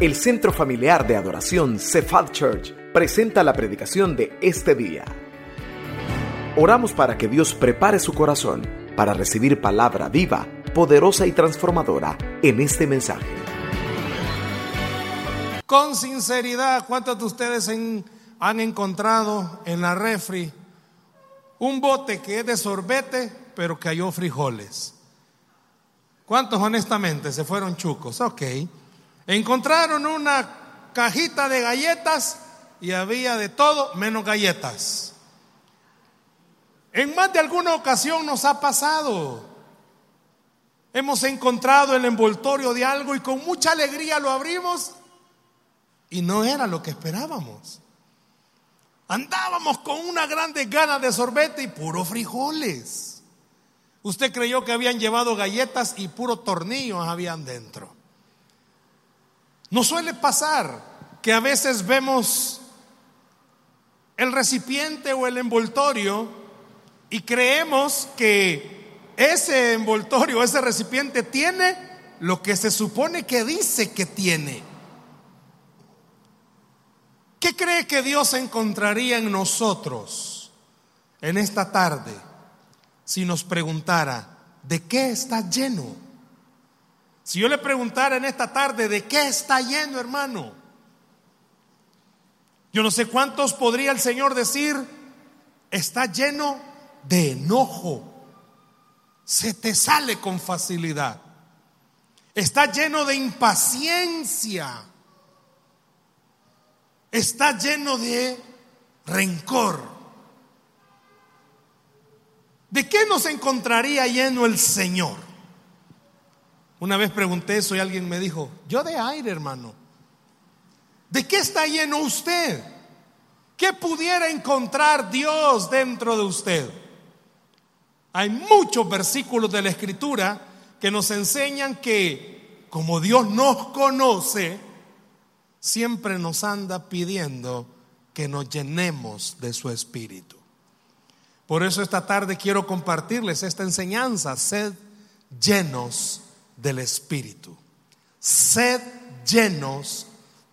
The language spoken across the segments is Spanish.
El Centro Familiar de Adoración Cephal Church presenta la predicación de este día. Oramos para que Dios prepare su corazón para recibir palabra viva, poderosa y transformadora en este mensaje. Con sinceridad, ¿cuántos de ustedes han encontrado en la refri un bote que es de sorbete, pero cayó frijoles? ¿Cuántos honestamente se fueron chucos? Ok. Encontraron una cajita de galletas y había de todo menos galletas. En más de alguna ocasión nos ha pasado. Hemos encontrado el envoltorio de algo y con mucha alegría lo abrimos y no era lo que esperábamos. Andábamos con una grande gana de sorbete y puro frijoles. Usted creyó que habían llevado galletas y puro tornillos habían dentro. Nos suele pasar que a veces vemos el recipiente o el envoltorio y creemos que ese envoltorio, ese recipiente tiene lo que se supone que dice que tiene. ¿Qué cree que Dios encontraría en nosotros en esta tarde si nos preguntara, ¿de qué está lleno? Si yo le preguntara en esta tarde de qué está lleno, hermano, yo no sé cuántos podría el Señor decir, está lleno de enojo, se te sale con facilidad, está lleno de impaciencia, está lleno de rencor. ¿De qué nos encontraría lleno el Señor? Una vez pregunté eso y alguien me dijo, yo de aire, hermano. ¿De qué está lleno usted? ¿Qué pudiera encontrar Dios dentro de usted? Hay muchos versículos de la Escritura que nos enseñan que como Dios nos conoce, siempre nos anda pidiendo que nos llenemos de su Espíritu. Por eso esta tarde quiero compartirles esta enseñanza, sed llenos del Espíritu. Sed llenos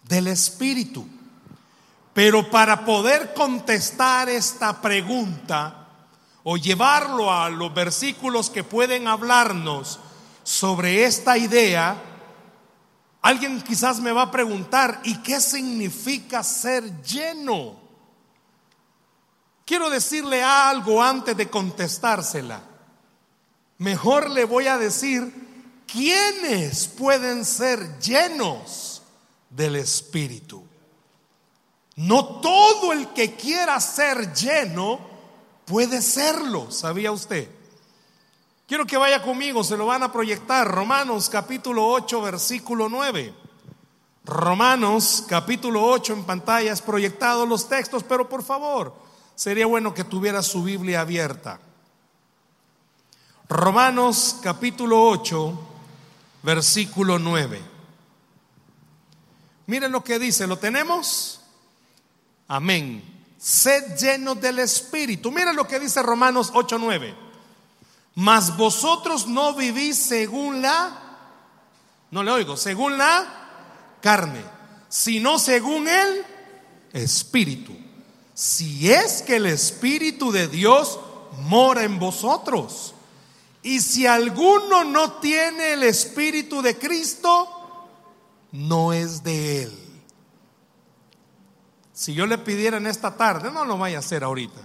del Espíritu. Pero para poder contestar esta pregunta o llevarlo a los versículos que pueden hablarnos sobre esta idea, alguien quizás me va a preguntar, ¿y qué significa ser lleno? Quiero decirle algo antes de contestársela. Mejor le voy a decir ¿quiénes pueden ser llenos del Espíritu? No todo el que quiera ser lleno puede serlo, ¿sabía usted? Quiero que vaya conmigo, se lo van a proyectar. Romanos capítulo 8, versículo 9. Romanos capítulo 8 en pantalla es proyectado los textos, pero por favor, sería bueno que tuviera su Biblia abierta. Romanos capítulo 8, versículo 9. Miren lo que dice, ¿lo tenemos? Amén. Sed llenos del Espíritu. Miren lo que dice Romanos 8:9. Mas vosotros no vivís según la, no le oigo, según la carne, sino según el Espíritu. Si es que el Espíritu de Dios mora en vosotros. Y si alguno no tiene el Espíritu de Cristo, no es de Él. Si yo le pidiera en esta tarde, no lo vaya a hacer ahorita,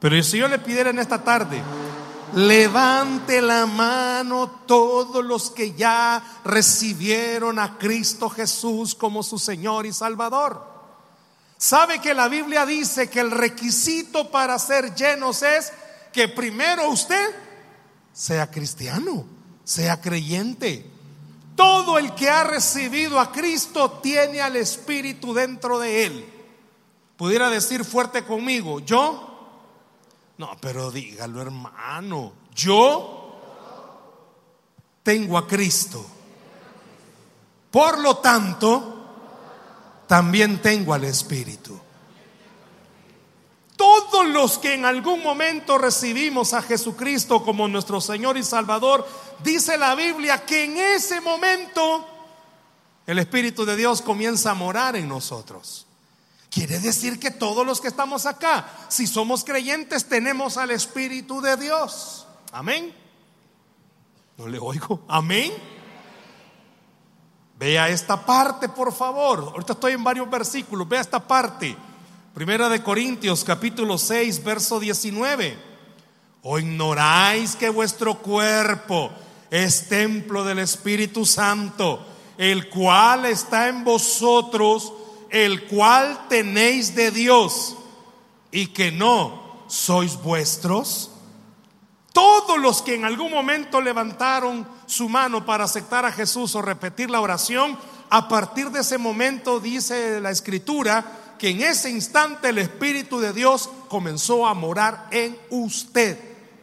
pero si yo le pidiera en esta tarde, levante la mano todos los que ya recibieron a Cristo Jesús como su Señor y Salvador. ¿Sabe que la Biblia dice que el requisito para ser llenos es que primero usted sea cristiano, sea creyente. Todo el que ha recibido a Cristo tiene al Espíritu dentro de él. Pudiera decir fuerte conmigo, yo, no, pero dígalo hermano, yo tengo a Cristo. Por lo tanto, también tengo al Espíritu. Todos los que en algún momento recibimos a Jesucristo como nuestro Señor y Salvador, dice la Biblia que en ese momento el Espíritu de Dios comienza a morar en nosotros. Quiere decir que todos los que estamos acá, si somos creyentes, tenemos al Espíritu de Dios. Amén. No le oigo. Amén. Vea esta parte, por favor. Ahorita estoy en varios versículos. Vea esta parte. Primera de Corintios, capítulo 6, verso 19. ¿O ignoráis que vuestro cuerpo es templo del Espíritu Santo, el cual está en vosotros, el cual tenéis de Dios, y que no sois vuestros? Todos los que en algún momento levantaron su mano para aceptar a Jesús o repetir la oración, a partir de ese momento dice la escritura que en ese instante el Espíritu de Dios comenzó a morar en usted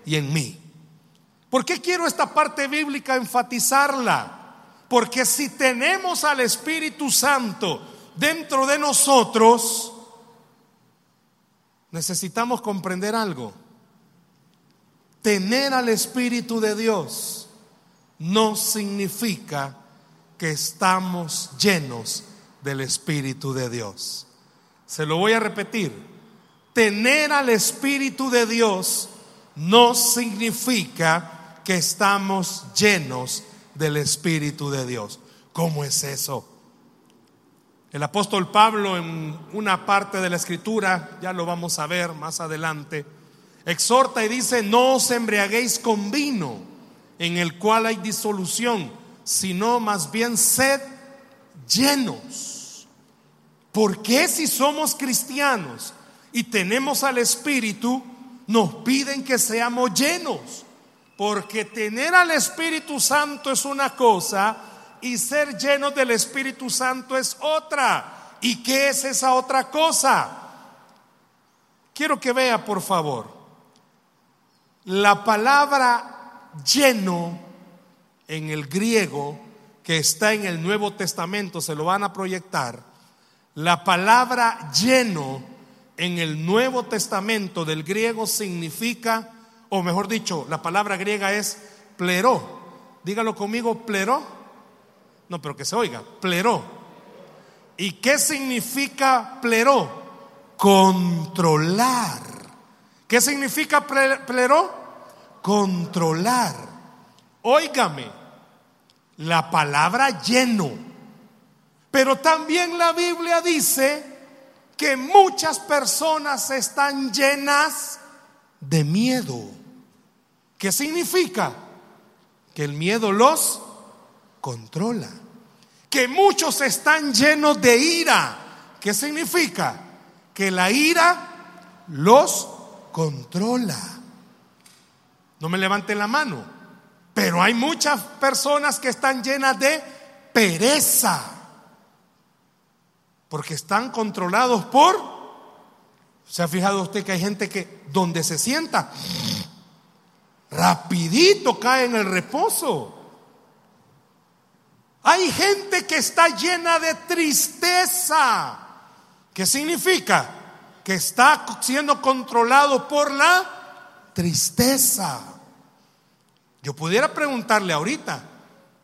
y en mí. ¿Por qué quiero esta parte bíblica enfatizarla? Porque si tenemos al Espíritu Santo dentro de nosotros, necesitamos comprender algo tener al Espíritu de Dios no significa que estamos llenos del Espíritu de Dios. Se lo voy a repetir. Tener al Espíritu de Dios no significa que estamos llenos del Espíritu de Dios. ¿Cómo es eso? El apóstol Pablo en una parte de la escritura, ya lo vamos a ver más adelante, exhorta y dice, no os embriaguéis con vino, en el cual hay disolución, sino más bien sed llenos. ¿Por qué si somos cristianos y tenemos al Espíritu, nos piden que seamos llenos? Porque tener al Espíritu Santo es una cosa y ser llenos del Espíritu Santo es otra. ¿Y qué es esa otra cosa? Quiero que vea, por favor. La palabra lleno en el griego que está en el Nuevo Testamento, se lo van a proyectar, la palabra lleno en el Nuevo Testamento del griego significa, o mejor dicho, la palabra griega es pleró. Dígalo conmigo, pleró. No, pero que se oiga, pleró. ¿Y qué significa pleró? Controlar. ¿Qué significa pleró? Controlar. Óigame, la palabra lleno. Pero también la Biblia dice que muchas personas están llenas de miedo. ¿Qué significa? Que el miedo los controla. Que muchos están llenos de ira. ¿Qué significa? Que la ira los controla. No me levanten la mano. Pero hay muchas personas que están llenas de pereza. Porque están controlados por... ¿Se ha fijado usted que hay gente que donde se sienta, rapidito cae en el reposo? Hay gente que está llena de tristeza. ¿Qué significa? que está siendo controlado por la tristeza. Yo pudiera preguntarle ahorita,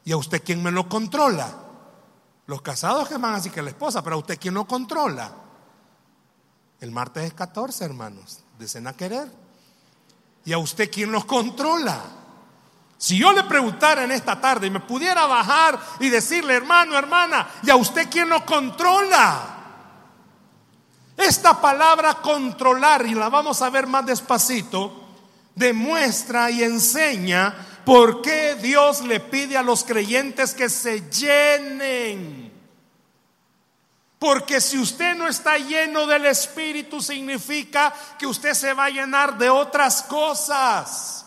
¿y a usted quién me lo controla? Los casados que van así que la esposa, pero a usted quién lo controla. El martes es 14, hermanos, de cena querer. ¿Y a usted quién los controla? Si yo le preguntara en esta tarde y me pudiera bajar y decirle, hermano, hermana, ¿y a usted quién lo controla? Esta palabra controlar, y la vamos a ver más despacito, demuestra y enseña por qué Dios le pide a los creyentes que se llenen. Porque si usted no está lleno del Espíritu, significa que usted se va a llenar de otras cosas.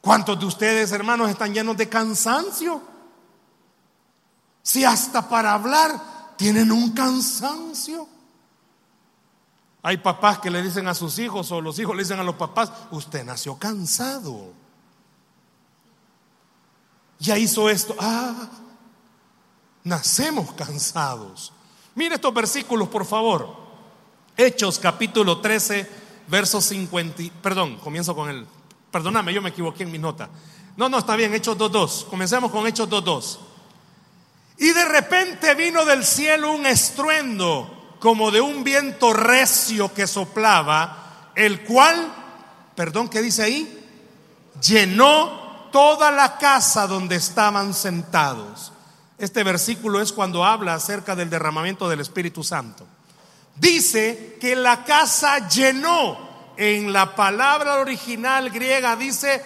¿Cuántos de ustedes, hermanos, están llenos de cansancio? Si hasta para hablar tienen un cansancio. Hay papás que le dicen a sus hijos o los hijos le dicen a los papás, usted nació cansado. Ya hizo esto. Ah, nacemos cansados. Mire estos versículos, por favor. Hechos capítulo 13, verso 50. Perdón, comienzo con el. Perdóname, yo me equivoqué en mi nota. No, no, está bien, Hechos 2.2. Comencemos con Hechos 2.2. Y de repente vino del cielo un estruendo como de un viento recio que soplaba, el cual, perdón, ¿qué dice ahí? Llenó toda la casa donde estaban sentados. Este versículo es cuando habla acerca del derramamiento del Espíritu Santo. Dice que la casa llenó. En la palabra original griega dice,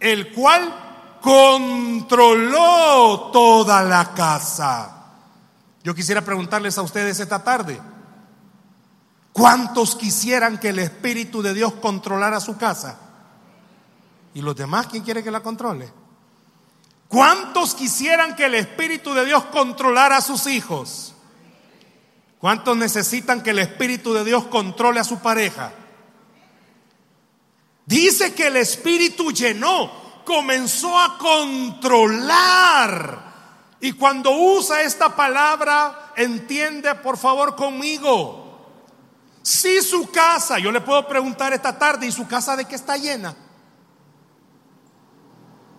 el cual controló toda la casa. Yo quisiera preguntarles a ustedes esta tarde, ¿cuántos quisieran que el Espíritu de Dios controlara su casa? ¿Y los demás quién quiere que la controle? ¿Cuántos quisieran que el Espíritu de Dios controlara a sus hijos? ¿Cuántos necesitan que el Espíritu de Dios controle a su pareja? Dice que el Espíritu llenó comenzó a controlar. Y cuando usa esta palabra, entiende por favor conmigo. Si su casa, yo le puedo preguntar esta tarde, ¿y su casa de qué está llena?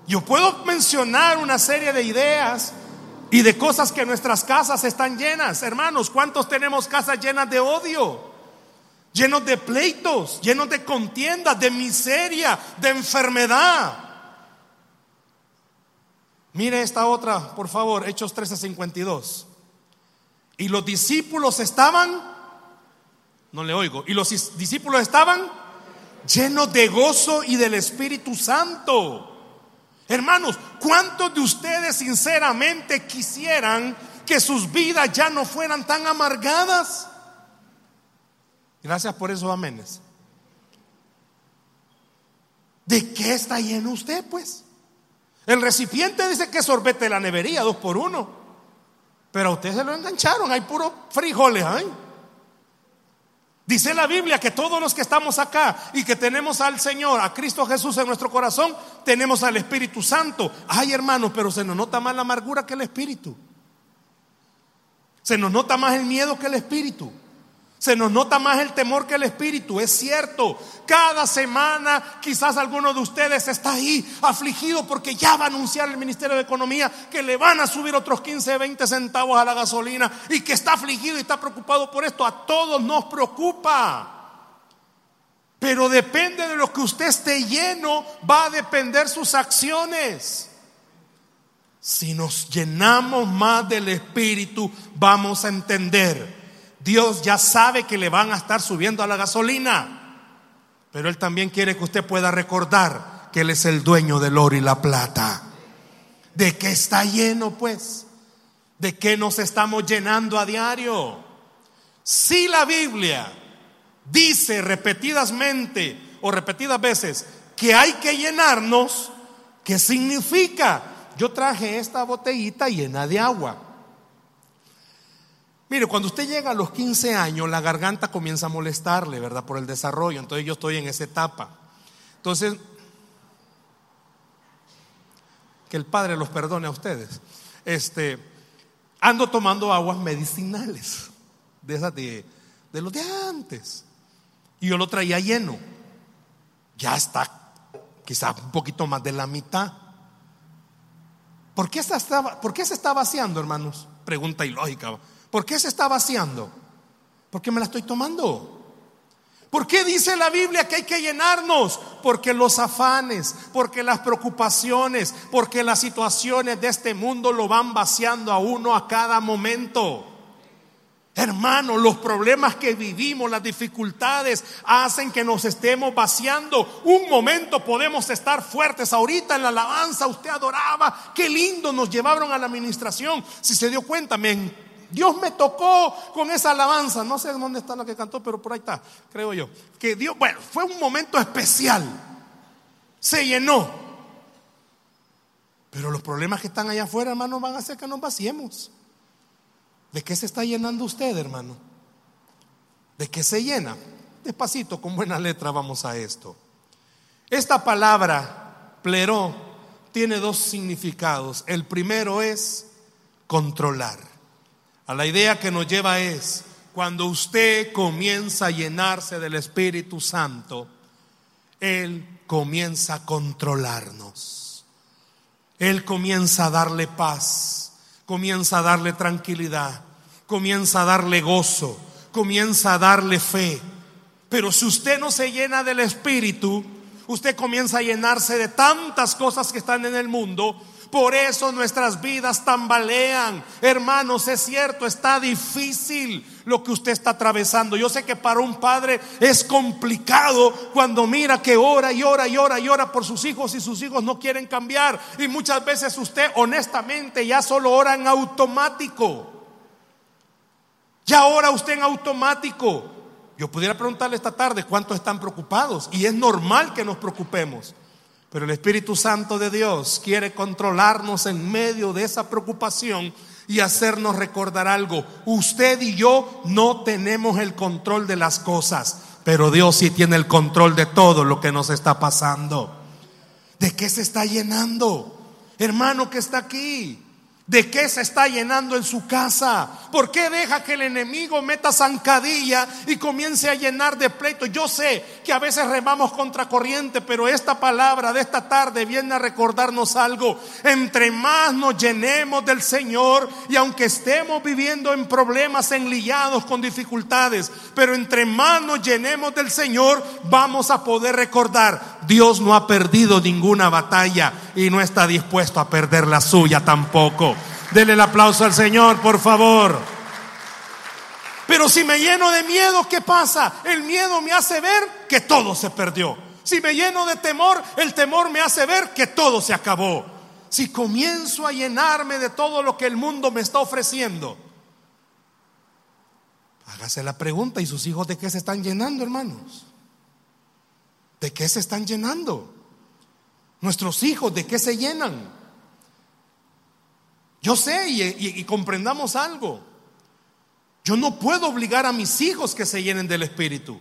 Yo puedo mencionar una serie de ideas y de cosas que nuestras casas están llenas. Hermanos, ¿cuántos tenemos casas llenas de odio? Llenos de pleitos, llenos de contiendas, de miseria, de enfermedad. Mire esta otra, por favor, Hechos 13:52. Y los discípulos estaban, no le oigo, y los discípulos estaban llenos de gozo y del Espíritu Santo. Hermanos, ¿cuántos de ustedes sinceramente quisieran que sus vidas ya no fueran tan amargadas? Gracias por esos amenes. ¿De qué está lleno usted, pues? El recipiente dice que sorbete la nevería, dos por uno. Pero a usted se lo engancharon, hay puros frijoles ahí. Dice la Biblia que todos los que estamos acá y que tenemos al Señor, a Cristo Jesús en nuestro corazón, tenemos al Espíritu Santo. Ay, hermanos, pero se nos nota más la amargura que el Espíritu. Se nos nota más el miedo que el Espíritu. Se nos nota más el temor que el espíritu, es cierto. Cada semana quizás alguno de ustedes está ahí afligido porque ya va a anunciar el Ministerio de Economía que le van a subir otros 15, 20 centavos a la gasolina y que está afligido y está preocupado por esto. A todos nos preocupa. Pero depende de lo que usted esté lleno, va a depender sus acciones. Si nos llenamos más del Espíritu, vamos a entender Dios ya sabe que le van a estar subiendo a la gasolina, pero Él también quiere que usted pueda recordar que Él es el dueño del oro y la plata. ¿De qué está lleno pues? ¿De qué nos estamos llenando a diario? Si la Biblia dice repetidamente o repetidas veces que hay que llenarnos, ¿qué significa? Yo traje esta botellita llena de agua. Mire, cuando usted llega a los 15 años, la garganta comienza a molestarle, ¿verdad? Por el desarrollo. Entonces yo estoy en esa etapa. Entonces, que el Padre los perdone a ustedes. Este, ando tomando aguas medicinales, de esas de, de los de antes. Y yo lo traía lleno. Ya está, quizás un poquito más de la mitad. ¿Por qué, se está, ¿Por qué se está vaciando, hermanos? Pregunta ilógica. ¿Por qué se está vaciando? Porque me la estoy tomando. ¿Por qué dice la Biblia que hay que llenarnos? Porque los afanes, porque las preocupaciones, porque las situaciones de este mundo lo van vaciando a uno a cada momento. Hermano, los problemas que vivimos, las dificultades hacen que nos estemos vaciando. Un momento podemos estar fuertes. Ahorita en la alabanza usted adoraba. Qué lindo nos llevaron a la administración. Si se dio cuenta, me Dios me tocó con esa alabanza. No sé dónde está la que cantó, pero por ahí está, creo yo. Que Dios, bueno, fue un momento especial. Se llenó. Pero los problemas que están allá afuera, hermano, van a hacer que nos vaciemos. ¿De qué se está llenando usted, hermano? ¿De qué se llena? Despacito, con buena letra, vamos a esto. Esta palabra, pleró, tiene dos significados. El primero es controlar. A la idea que nos lleva es, cuando usted comienza a llenarse del Espíritu Santo, Él comienza a controlarnos. Él comienza a darle paz. comienza a darle tranquilidad, comienza a darle gozo, comienza a darle fe. Pero si usted no se llena del Espíritu, usted comienza a llenarse de tantas cosas que están en el mundo. Por eso nuestras vidas tambalean. Hermanos, es cierto, está difícil lo que usted está atravesando. Yo sé que para un padre es complicado cuando mira que ora y ora y ora y ora por sus hijos y sus hijos no quieren cambiar. Y muchas veces usted honestamente ya solo ora en automático. Ya ora usted en automático. Yo pudiera preguntarle esta tarde cuántos están preocupados y es normal que nos preocupemos. Pero el Espíritu Santo de Dios quiere controlarnos en medio de esa preocupación y hacernos recordar algo. Usted y yo no tenemos el control de las cosas, pero Dios sí tiene el control de todo lo que nos está pasando. ¿De qué se está llenando? Hermano que está aquí, ¿De qué se está llenando en su casa? ¿Por qué deja que el enemigo meta zancadilla y comience a llenar de pleito? Yo sé que a veces remamos contra corriente, pero esta palabra de esta tarde viene a recordarnos algo. Entre más nos llenemos del Señor y aunque estemos viviendo en problemas enlillados con dificultades, pero entre más nos llenemos del Señor, vamos a poder recordar, Dios no ha perdido ninguna batalla y no está dispuesto a perder la suya tampoco. Dele el aplauso al Señor, por favor. Pero si me lleno de miedo, ¿qué pasa? El miedo me hace ver que todo se perdió. Si me lleno de temor, el temor me hace ver que todo se acabó. Si comienzo a llenarme de todo lo que el mundo me está ofreciendo, hágase la pregunta, ¿y sus hijos de qué se están llenando, hermanos? ¿De qué se están llenando? Nuestros hijos, ¿de qué se llenan? Yo sé y, comprendamos algo. Yo no puedo obligar a mis hijos que se llenen del Espíritu,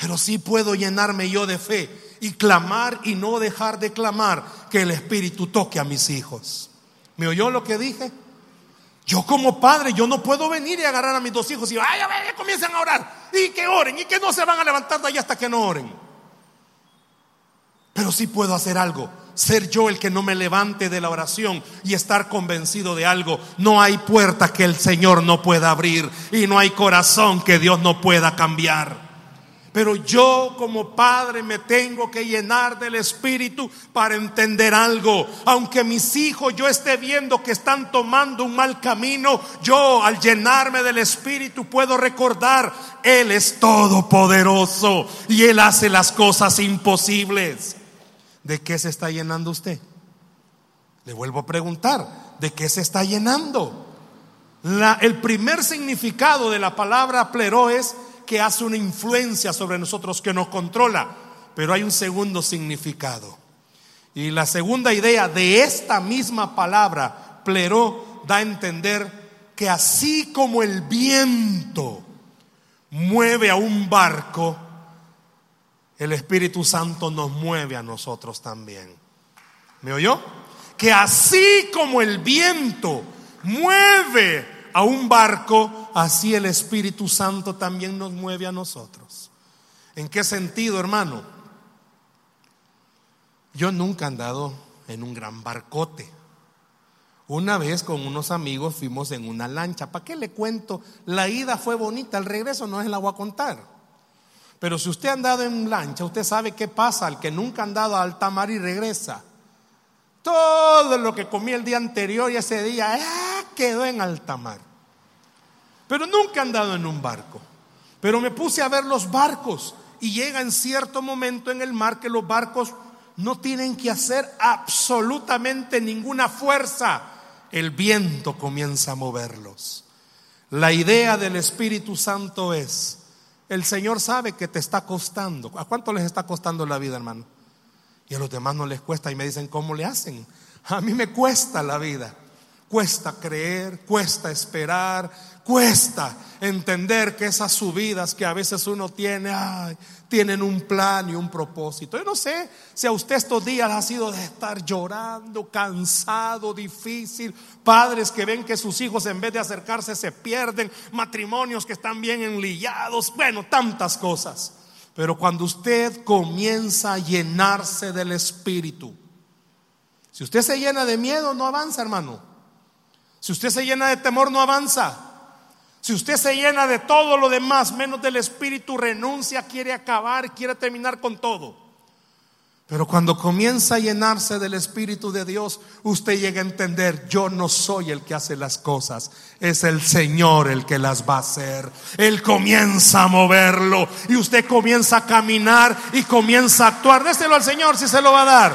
pero sí puedo llenarme yo de fe y clamar y no dejar de clamar que el Espíritu toque a mis hijos. ¿Me oyó lo que dije? Yo como padre, yo no puedo venir y agarrar a mis dos hijos y ay, a ver, comienzan a orar y que oren y que no se van a levantar de ahí hasta que no oren. Pero sí puedo hacer algo ser yo el que no me levante de la oración y estar convencido de algo. No hay puerta que el Señor no pueda abrir y no hay corazón que Dios no pueda cambiar. Pero yo como padre me tengo que llenar del Espíritu para entender algo. Aunque mis hijos yo esté viendo que están tomando un mal camino, yo al llenarme del Espíritu puedo recordar, Él es todopoderoso y Él hace las cosas imposibles. ¿De qué se está llenando usted? Le vuelvo a preguntar, ¿de qué se está llenando? el primer significado de la palabra plero es que hace una influencia sobre nosotros, que nos controla. Pero hay un segundo significado. Y la segunda idea de esta misma palabra, plero, da a entender que así como el viento mueve a un barco, el Espíritu Santo nos mueve a nosotros también. ¿Me oyó? Que así como el viento mueve a un barco, así el Espíritu Santo también nos mueve a nosotros. ¿En qué sentido, hermano? Yo nunca he andado en un gran barcote. Una vez con unos amigos fuimos en una lancha. ¿Para qué le cuento? La ida fue bonita, el regreso no es la voy a contar. Pero si usted ha andado en lancha, usted sabe qué pasa al que nunca ha andado a alta mar y regresa. Todo lo que comí el día anterior y ese día ah, quedó en alta mar. Pero nunca ha andado en un barco. Pero me puse a ver los barcos y llega en cierto momento en el mar que los barcos no tienen que hacer absolutamente ninguna fuerza. El viento comienza a moverlos. La idea del Espíritu Santo es, el Señor sabe que te está costando. ¿A cuánto les está costando la vida, hermano? Y a los demás no les cuesta y me dicen, ¿cómo le hacen? A mí me cuesta la vida. Cuesta creer, cuesta esperar, cuesta entender que esas subidas que a veces uno tiene, tienen un plan y un propósito. Yo no sé si a usted estos días ha sido de estar llorando, cansado, difícil, padres que ven que sus hijos en vez de acercarse se pierden, matrimonios que están bien enlillados, bueno, tantas cosas. Pero cuando usted comienza a llenarse del Espíritu, si usted se llena de miedo, no avanza, hermano. Si usted se llena de temor, no avanza. Si usted se llena de todo lo demás, menos del Espíritu, renuncia, quiere acabar, quiere terminar con todo. Pero cuando comienza a llenarse del Espíritu de Dios, usted llega a entender, yo no soy el que hace las cosas, es el Señor el que las va a hacer. Él comienza a moverlo y usted comienza a caminar y comienza a actuar. Déselo al Señor si se lo va a dar.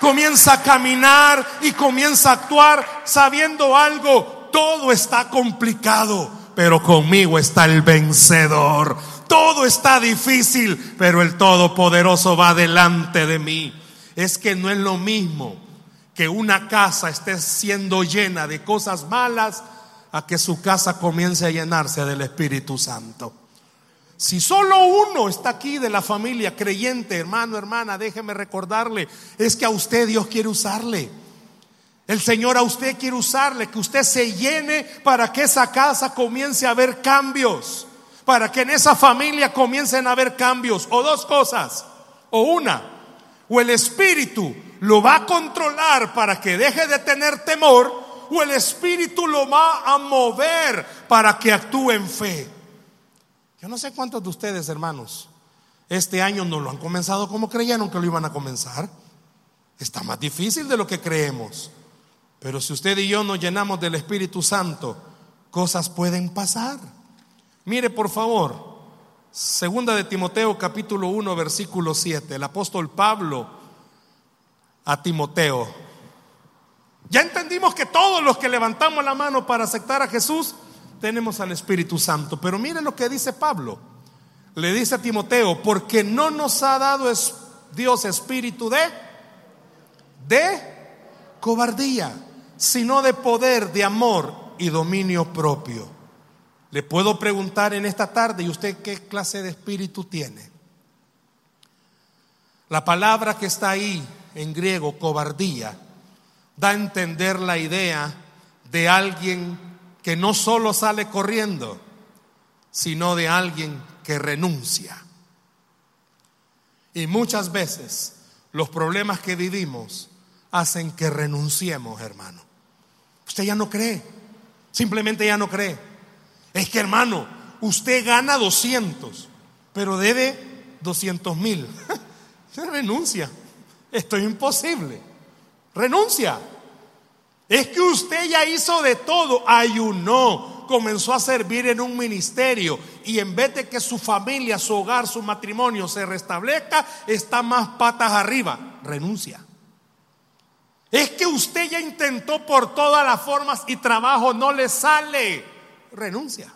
Comienza a caminar y comienza a actuar sabiendo algo. Todo está complicado, pero conmigo está el vencedor. Todo está difícil, pero el Todopoderoso va delante de mí. Es que no es lo mismo que una casa esté siendo llena de cosas malas a que su casa comience a llenarse del Espíritu Santo. Si solo uno está aquí de la familia creyente, hermano, hermana, déjeme recordarle, es que a usted Dios quiere usarle. El Señor a usted quiere usarle, que usted se llene para que esa casa comience a ver cambios para que en esa familia comiencen a haber cambios. O dos cosas. O una. O el espíritu lo va a controlar para que deje de tener temor. O el espíritu lo va a mover para que actúe en fe. Yo no sé cuántos de ustedes, hermanos, este año no lo han comenzado como creyeron que lo iban a comenzar. Está más difícil de lo que creemos. Pero si usted y yo nos llenamos del Espíritu Santo, cosas pueden pasar. Mire por favor, segunda de Timoteo capítulo 1 versículo 7, el apóstol Pablo a Timoteo. Ya entendimos que todos los que levantamos la mano para aceptar a Jesús tenemos al Espíritu Santo, pero mire lo que dice Pablo. Le dice a Timoteo, porque no nos ha dado Dios espíritu de de cobardía, sino de poder, de amor y dominio propio. Le puedo preguntar en esta tarde, ¿y usted qué clase de espíritu tiene? La palabra que está ahí en griego, cobardía, da a entender la idea de alguien que no solo sale corriendo, sino de alguien que renuncia. Y muchas veces los problemas que vivimos hacen que renunciemos, hermano. Usted ya no cree, simplemente ya no cree. Es que hermano, usted gana 200, pero debe 200 mil. renuncia. Esto es imposible. Renuncia. Es que usted ya hizo de todo, ayunó, comenzó a servir en un ministerio y en vez de que su familia, su hogar, su matrimonio se restablezca, está más patas arriba. Renuncia. Es que usted ya intentó por todas las formas y trabajo no le sale renuncia.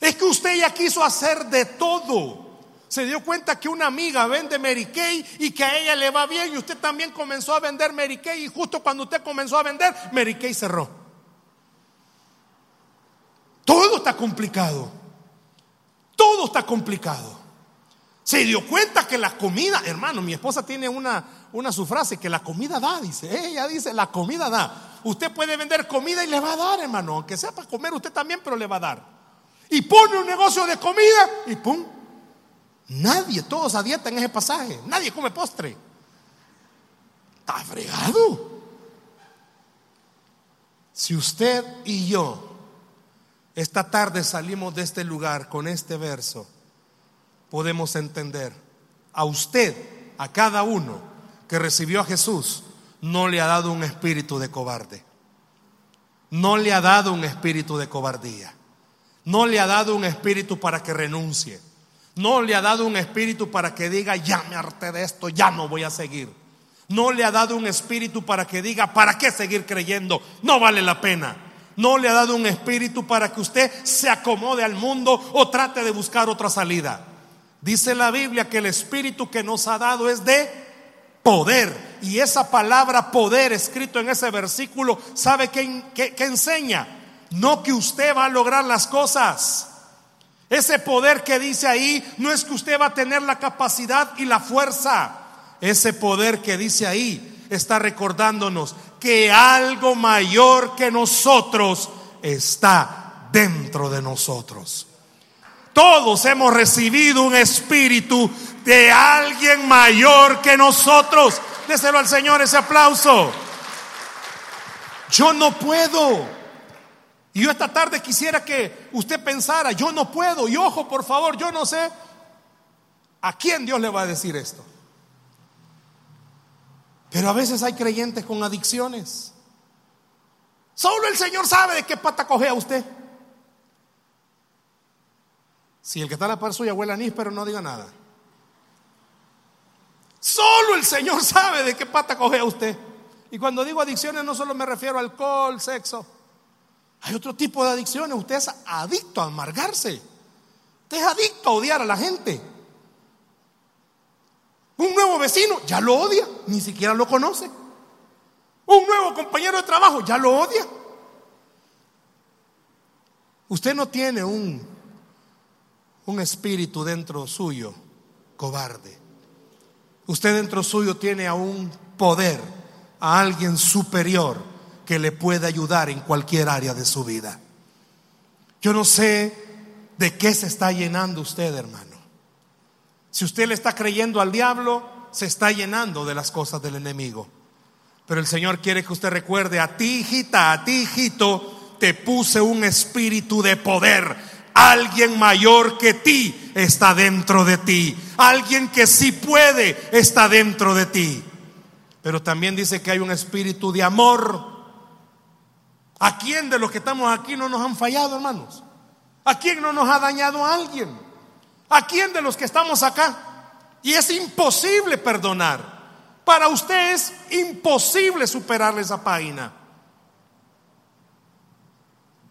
Es que usted ya quiso hacer de todo. Se dio cuenta que una amiga vende Mary Kay y que a ella le va bien y usted también comenzó a vender Mary Kay y justo cuando usted comenzó a vender, Mary Kay cerró. Todo está complicado. Todo está complicado. Se dio cuenta que la comida, hermano, mi esposa tiene una, una su frase, que la comida da, dice. Ella dice, la comida da. Usted puede vender comida y le va a dar, hermano. Aunque sea para comer usted también, pero le va a dar. Y pone un negocio de comida y pum. Nadie, todos a dieta en ese pasaje. Nadie come postre. Está fregado. Si usted y yo esta tarde salimos de este lugar con este verso, podemos entender a usted, a cada uno que recibió a Jesús, no le ha dado un espíritu de cobarde. No le ha dado un espíritu de cobardía. No le ha dado un espíritu para que renuncie. No le ha dado un espíritu para que diga, ya me harté de esto, ya no voy a seguir. No le ha dado un espíritu para que diga, ¿para qué seguir creyendo? No vale la pena. No le ha dado un espíritu para que usted se acomode al mundo o trate de buscar otra salida. Dice la Biblia que el espíritu que nos ha dado es de poder. Y esa palabra poder escrito en ese versículo, ¿sabe qué, enseña? No que usted va a lograr las cosas. Ese poder que dice ahí no es que usted va a tener la capacidad y la fuerza. Ese poder que dice ahí está recordándonos que algo mayor que nosotros está dentro de nosotros. Todos hemos recibido un espíritu de alguien mayor que nosotros. Déselo al Señor ese aplauso. Yo no puedo. Y yo esta tarde quisiera que usted pensara, yo no puedo. Y ojo, por favor, yo no sé a quién Dios le va a decir esto. Pero a veces hay creyentes con adicciones. Solo el Señor sabe de qué pata coge a usted. Si el que está a la par suya huele anís, pero no diga nada. Solo el Señor sabe de qué pata coge a usted. Y cuando digo adicciones no solo me refiero al alcohol, sexo. Hay otro tipo de adicciones. Usted es adicto a amargarse. Usted es adicto a odiar a la gente. Un nuevo vecino ya lo odia, ni siquiera lo conoce. Un nuevo compañero de trabajo ya lo odia. Usted no tiene un, un espíritu dentro suyo cobarde. Usted dentro suyo tiene a un poder, a alguien superior que le puede ayudar en cualquier área de su vida. Yo no sé de qué se está llenando usted, hermano. Si usted le está creyendo al diablo, se está llenando de las cosas del enemigo. Pero el Señor quiere que usted recuerde, a ti hijita, a ti hijito, te puse un espíritu de poder. Alguien mayor que ti está dentro de ti. Alguien que sí puede está dentro de ti. Pero también dice que hay un espíritu de amor. ¿A quién de los que estamos aquí no nos han fallado, hermanos? ¿A quién no nos ha dañado a alguien? ¿A quién de los que estamos acá? Y es imposible perdonar. Para usted es imposible superarle esa página.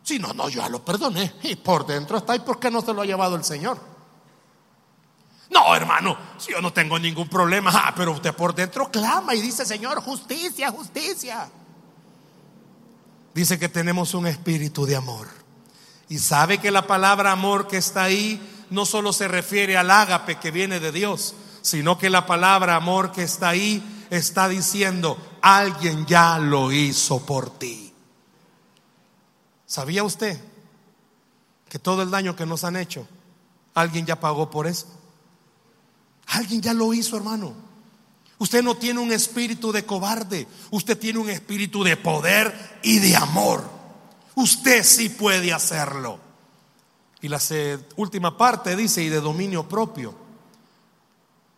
Si no, no, yo ya lo perdoné. Y por dentro está, ¿y por qué no se lo ha llevado el Señor? No, hermano, si yo no tengo ningún problema, ah, pero usted por dentro clama y dice, Señor, justicia, justicia dice que tenemos un espíritu de amor. Y sabe que la palabra amor que está ahí no solo se refiere al ágape que viene de Dios, sino que la palabra amor que está ahí está diciendo, alguien ya lo hizo por ti. ¿Sabía usted que todo el daño que nos han hecho, alguien ya pagó por eso? Alguien ya lo hizo, hermano. Usted no tiene un espíritu de cobarde, usted tiene un espíritu de poder y de amor. Usted sí puede hacerlo. Y la última parte dice, y de dominio propio.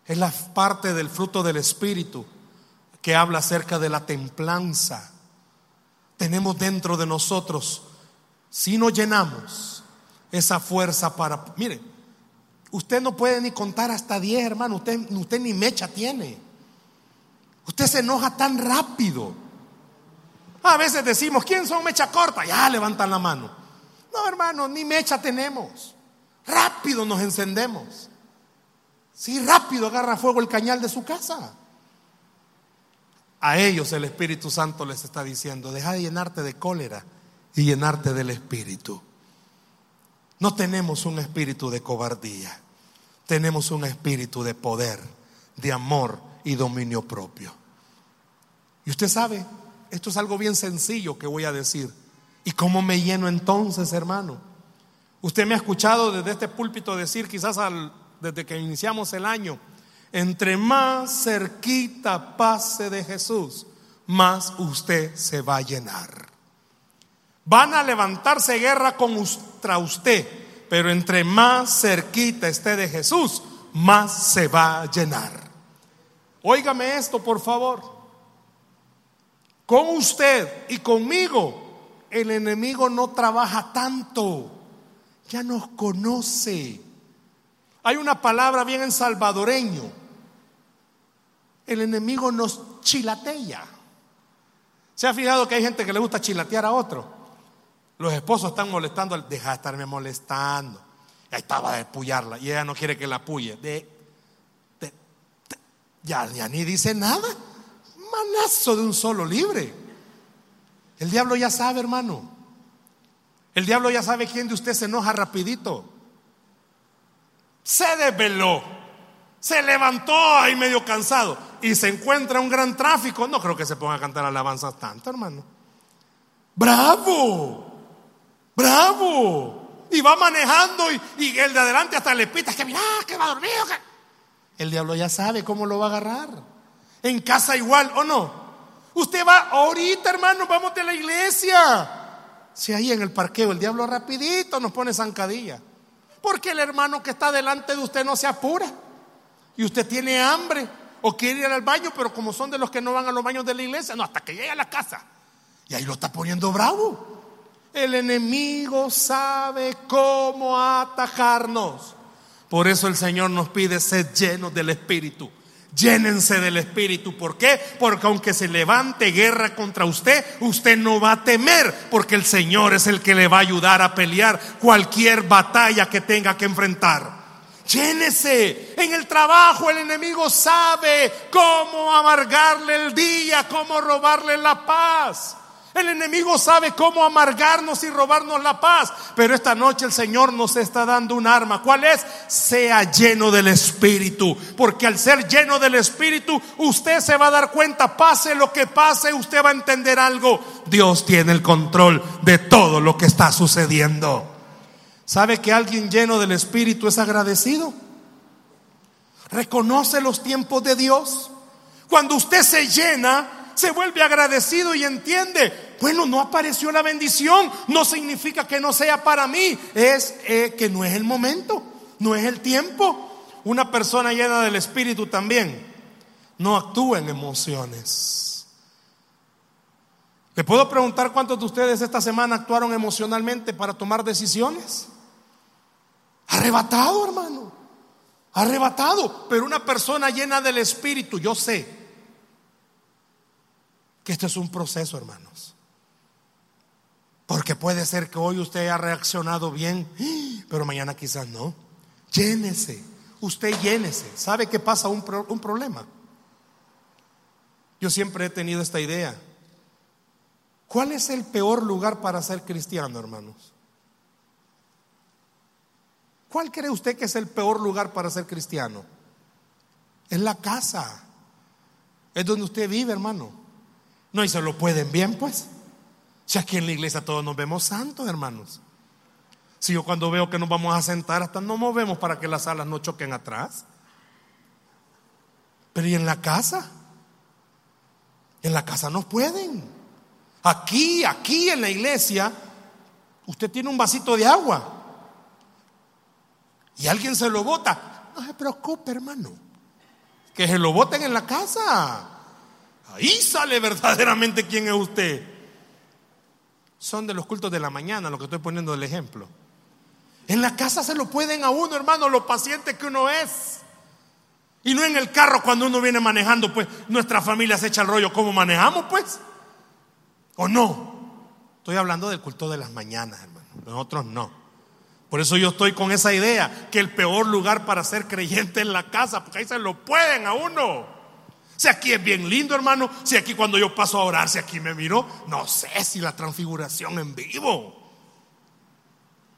Es la parte del fruto del espíritu que habla acerca de la templanza. Tenemos dentro de nosotros, si nos llenamos, esa fuerza para... Mire, usted no puede ni contar hasta 10, hermano, usted, usted ni mecha tiene. Usted se enoja tan rápido. A veces decimos, ¿quién son mecha corta? Ya levantan la mano. No, hermano, ni mecha tenemos. Rápido nos encendemos. Sí, rápido agarra fuego el cañal de su casa. A ellos el Espíritu Santo les está diciendo, deja de llenarte de cólera y llenarte del Espíritu. No tenemos un espíritu de cobardía, tenemos un espíritu de poder, de amor y dominio propio. Y usted sabe, esto es algo bien sencillo que voy a decir. ¿Y cómo me lleno entonces, hermano? Usted me ha escuchado desde este púlpito decir, quizás desde que iniciamos el año, entre más cerquita pase de Jesús, más usted se va a llenar. Van a levantarse guerra contra usted, pero entre más cerquita esté de Jesús, más se va a llenar. Óigame esto, por favor. Con usted y conmigo, el enemigo no trabaja tanto. Ya nos conoce. Hay una palabra bien en salvadoreño. El enemigo nos chilatea. ¿Se ha fijado que hay gente que le gusta chilatear a otro? Los esposos están molestando, deja de estarme molestando. Ahí estaba de puyarla y ella no quiere que la puye. Ya, ya ni dice nada manazo de un solo libre. El diablo ya sabe, hermano. El diablo ya sabe quién de usted se enoja rapidito. Se desveló. Se levantó ahí medio cansado y se encuentra un gran tráfico. No creo que se ponga a cantar alabanzas tanto, hermano. Bravo. Bravo. Y va manejando y, el de adelante hasta le pita que mira, que va dormido. El diablo ya sabe cómo lo va a agarrar. En casa igual o no. Usted va ahorita, hermano, vamos de la iglesia. Si ahí en el parqueo el diablo rapidito nos pone zancadilla. Porque el hermano que está delante de usted no se apura. Y usted tiene hambre o quiere ir al baño, pero como son de los que no van a los baños de la iglesia, no, hasta que llegue a la casa. Y ahí lo está poniendo bravo. El enemigo sabe cómo atajarnos. Por eso el Señor nos pide ser llenos del Espíritu. Llénense del Espíritu. ¿Por qué? Porque aunque se levante guerra contra usted, usted no va a temer, porque el Señor es el que le va a ayudar a pelear cualquier batalla que tenga que enfrentar. Llénese. En el trabajo el enemigo sabe cómo amargarle el día, cómo robarle la paz. El enemigo sabe cómo amargarnos y robarnos la paz. Pero esta noche el Señor nos está dando un arma. ¿Cuál es? Sea lleno del Espíritu. Porque al ser lleno del Espíritu, usted se va a dar cuenta, pase lo que pase, usted va a entender algo. Dios tiene el control de todo lo que está sucediendo. ¿Sabe que alguien lleno del Espíritu es agradecido? Reconoce los tiempos de Dios. Cuando usted se llena, se vuelve agradecido y entiende, bueno, no apareció la bendición, no significa que no sea para mí, es eh, que no es el momento, no es el tiempo. Una persona llena del Espíritu también no actúa en emociones. ¿Le puedo preguntar cuántos de ustedes esta semana actuaron emocionalmente para tomar decisiones? Arrebatado, hermano. Arrebatado. Pero una persona llena del Espíritu, yo sé que esto es un proceso, hermanos. Porque puede ser que hoy usted haya reaccionado bien, pero mañana quizás no. Llénese, usted llénese. ¿Sabe qué pasa? Un, un problema. Yo siempre he tenido esta idea. ¿Cuál es el peor lugar para ser cristiano, hermanos? ¿Cuál cree usted que es el peor lugar para ser cristiano? Es la casa. Es donde usted vive, hermano. No, y se lo pueden bien, pues. Si aquí en la iglesia todos nos vemos santos, hermanos. Si yo cuando veo que nos vamos a sentar, hasta nos movemos para que las alas no choquen atrás. Pero ¿y en la casa? En la casa no pueden. Aquí, aquí en la iglesia, usted tiene un vasito de agua y alguien se lo bota. No se preocupe, hermano. Que se lo boten en la casa. Ahí sale verdaderamente quién es usted. Son de los cultos de la mañana, lo que estoy poniendo del ejemplo. En la casa se lo pueden a uno, hermano, lo paciente que uno es. Y no en el carro cuando uno viene manejando, pues nuestra familia se echa el rollo, ¿cómo manejamos, pues? ¿O no? Estoy hablando del culto de las mañanas, hermano. Nosotros no. Por eso yo estoy con esa idea, que el peor lugar para ser creyente es la casa, porque ahí se lo pueden a uno. Si aquí es bien lindo, hermano, si aquí cuando yo paso a orar, si aquí me miro, no sé si la transfiguración en vivo.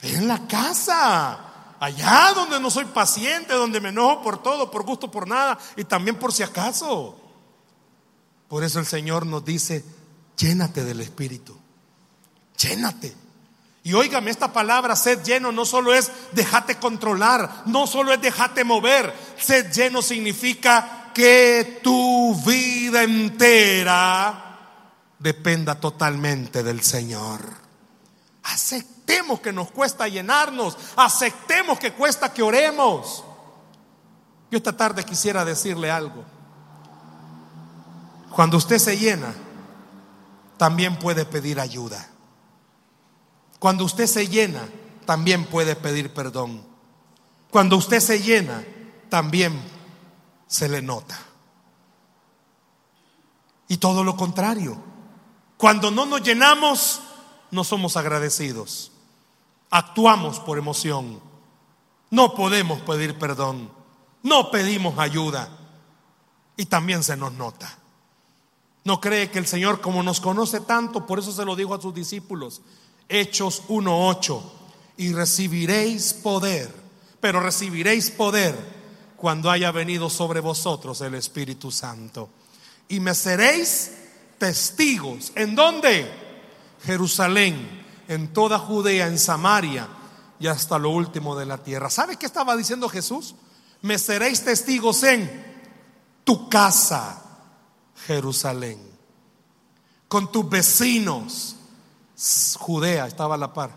En la casa, allá donde no soy paciente, donde me enojo por todo, por gusto, por nada y también por si acaso. Por eso el Señor nos dice, llénate del Espíritu, llénate. Y óigame, esta palabra, sed lleno, no solo es dejate controlar, no solo es dejate mover, sed lleno significa que tu vida entera dependa totalmente del Señor. Aceptemos que nos cuesta llenarnos, aceptemos que cuesta que oremos. Yo esta tarde quisiera decirle algo. Cuando usted se llena, también puede pedir ayuda. Cuando usted se llena, también puede pedir perdón. Cuando usted se llena, también se le nota. Y todo lo contrario. Cuando no nos llenamos, no somos agradecidos. Actuamos por emoción. No podemos pedir perdón. No pedimos ayuda. Y también se nos nota. No cree que el Señor, como nos conoce tanto, por eso se lo dijo a sus discípulos. Hechos 1.8. Y recibiréis poder. Pero recibiréis poder cuando haya venido sobre vosotros el Espíritu Santo. Y me seréis testigos. ¿En dónde? Jerusalén, en toda Judea, en Samaria y hasta lo último de la tierra. ¿Sabe qué estaba diciendo Jesús? Me seréis testigos en tu casa, Jerusalén. con tus vecinos. Judea estaba a la par.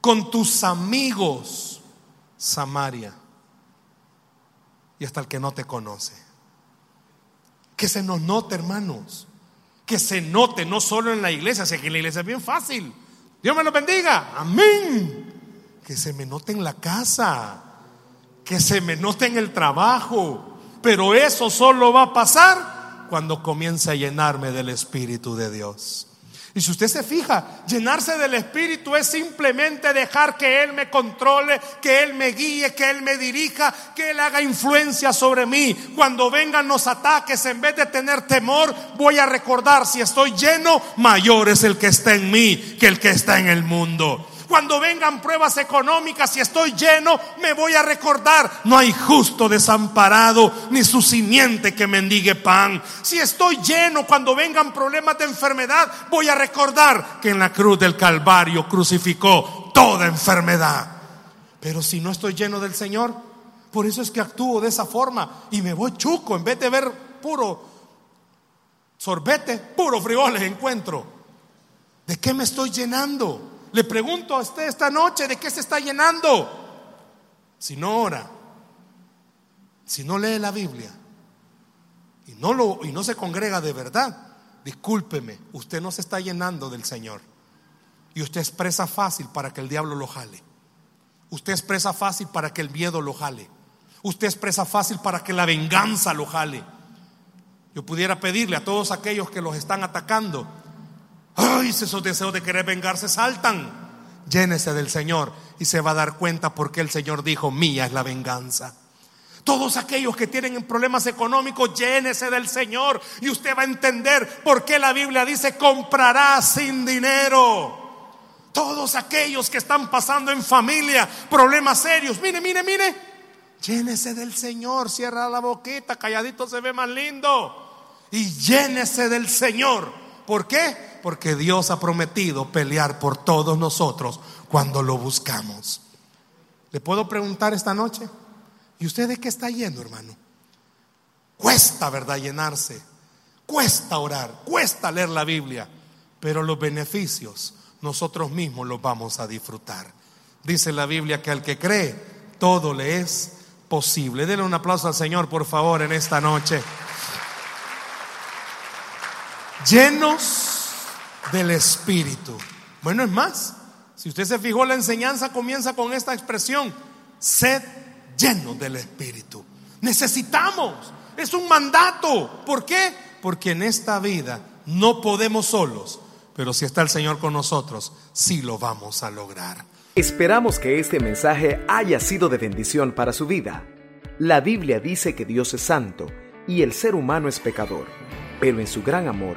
Con tus amigos, Samaria. Y hasta el que no te conoce. Que se nos note, hermanos. Que se note, no solo en la iglesia, sé que en la iglesia es bien fácil. Dios me lo bendiga. Amén. Que se me note en la casa. Que se me note en el trabajo. Pero eso solo va a pasar cuando comience a llenarme del Espíritu de Dios. Y si usted se fija, llenarse del Espíritu es simplemente dejar que Él me controle, que Él me guíe, que Él me dirija, que Él haga influencia sobre mí. Cuando vengan los ataques, en vez de tener temor, voy a recordar, si estoy lleno, mayor es el que está en mí que el que está en el mundo. Cuando vengan pruebas económicas y estoy lleno, me voy a recordar, no hay justo desamparado ni su simiente que mendigue pan. Si estoy lleno, cuando vengan problemas de enfermedad, voy a recordar que en la cruz del Calvario crucificó toda enfermedad. Pero si no estoy lleno del Señor, por eso es que actúo de esa forma y me voy chuco en vez de ver puro sorbete, puro frijoles encuentro. ¿De qué me estoy llenando? Le pregunto a usted esta noche, ¿de qué se está llenando? Si no ora, si no lee la Biblia y no, lo, y no se congrega de verdad, discúlpeme, usted no se está llenando del Señor. Y usted expresa fácil para que el diablo lo jale. Usted expresa fácil para que el miedo lo jale. Usted expresa fácil para que la venganza lo jale. Yo pudiera pedirle a todos aquellos que los están atacando Ay, esos deseos de querer vengarse saltan. Llénese del Señor y se va a dar cuenta porque el Señor dijo, mía es la venganza. Todos aquellos que tienen problemas económicos, llénese del Señor y usted va a entender por qué la Biblia dice, comprará sin dinero. Todos aquellos que están pasando en familia problemas serios, mire, mire, mire, llénese del Señor, cierra la boquita, calladito se ve más lindo. Y llénese del Señor. ¿Por qué? Porque Dios ha prometido pelear por todos nosotros cuando lo buscamos. ¿Le puedo preguntar esta noche? ¿Y usted de qué está yendo, hermano? Cuesta, ¿verdad? Llenarse. Cuesta orar. Cuesta leer la Biblia. Pero los beneficios nosotros mismos los vamos a disfrutar. Dice la Biblia que al que cree, todo le es posible. Denle un aplauso al Señor, por favor, en esta noche. Llenos del Espíritu. Bueno, es más, si usted se fijó, la enseñanza comienza con esta expresión, sed lleno del Espíritu. Necesitamos, es un mandato. ¿Por qué? Porque en esta vida no podemos solos, pero si está el Señor con nosotros, sí lo vamos a lograr. Esperamos que este mensaje haya sido de bendición para su vida. La Biblia dice que Dios es santo y el ser humano es pecador, pero en su gran amor,